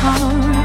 home.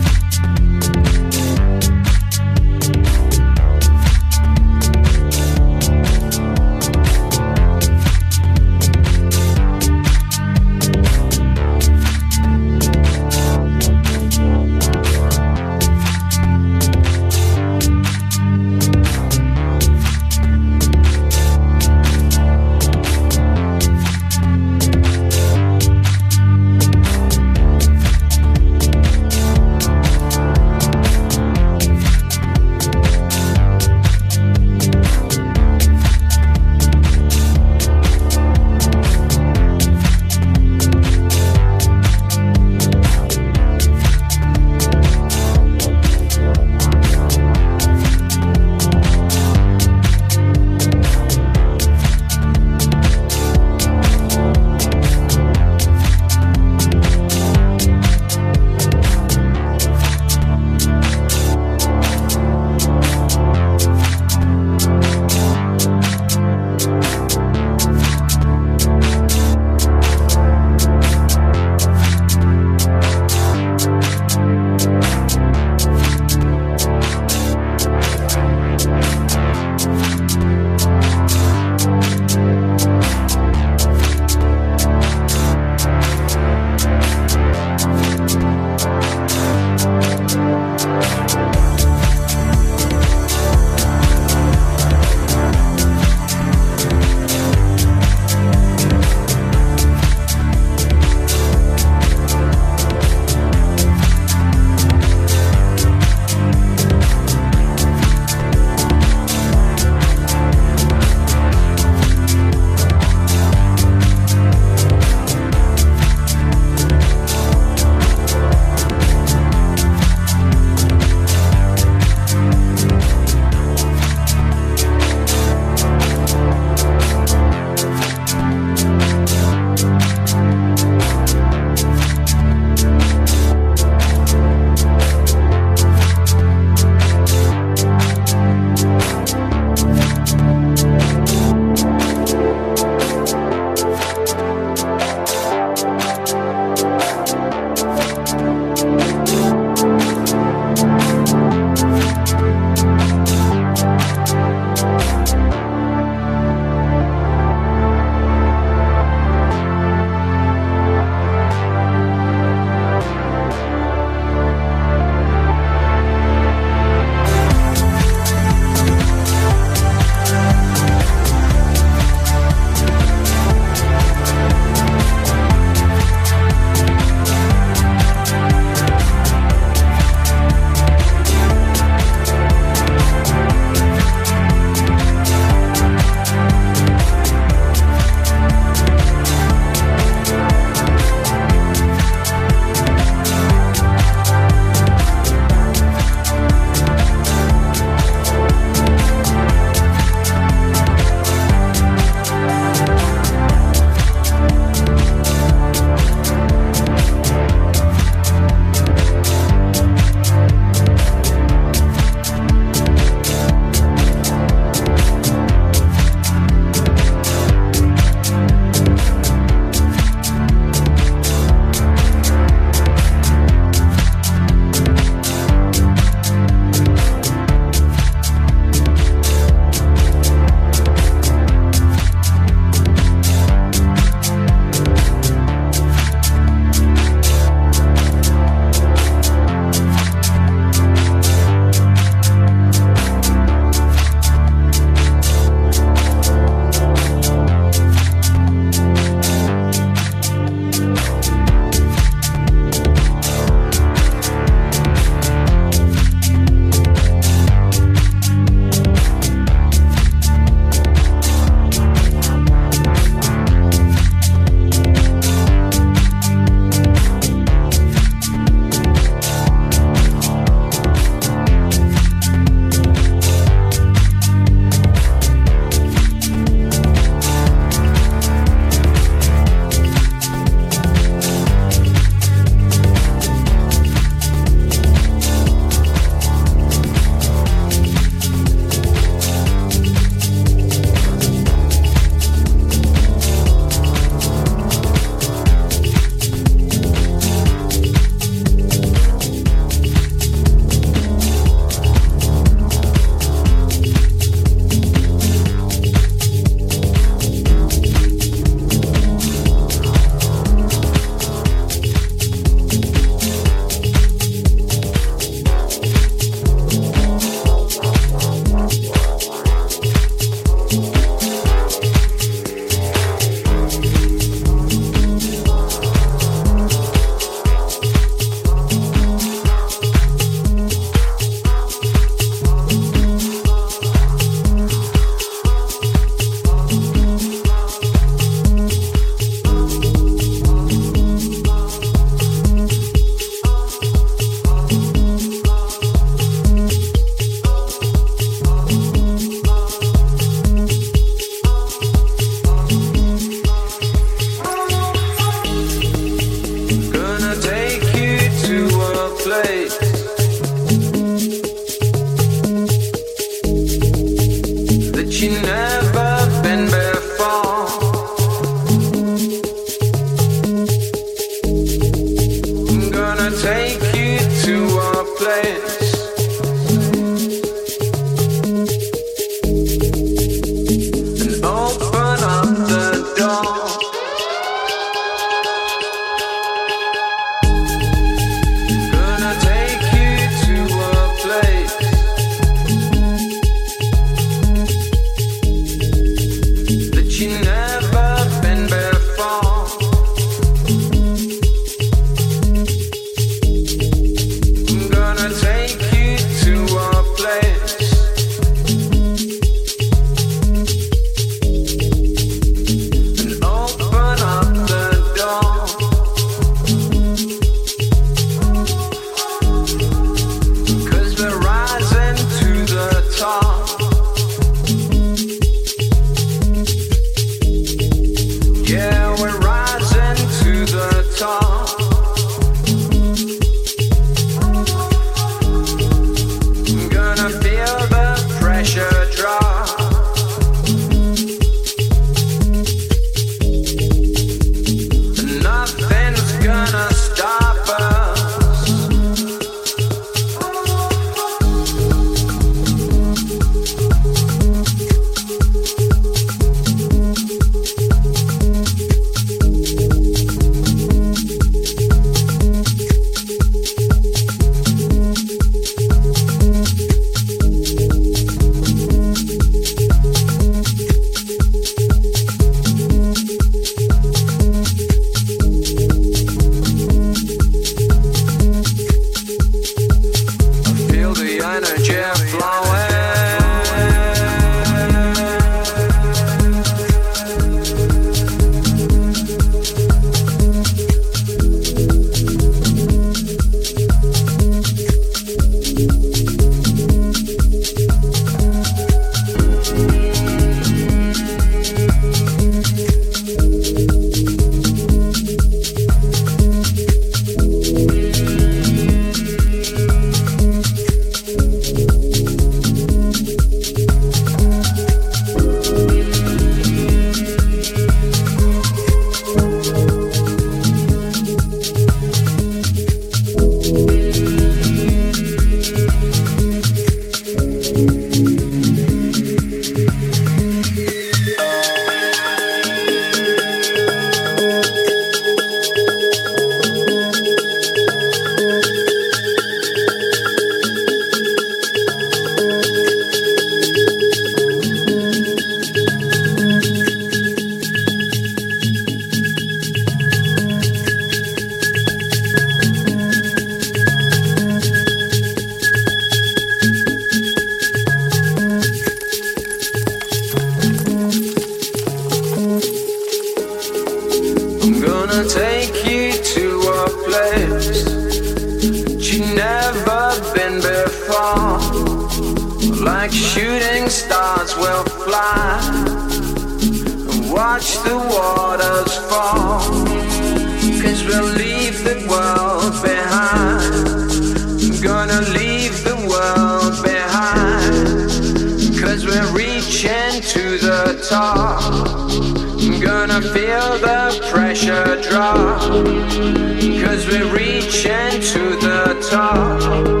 ascension to the top.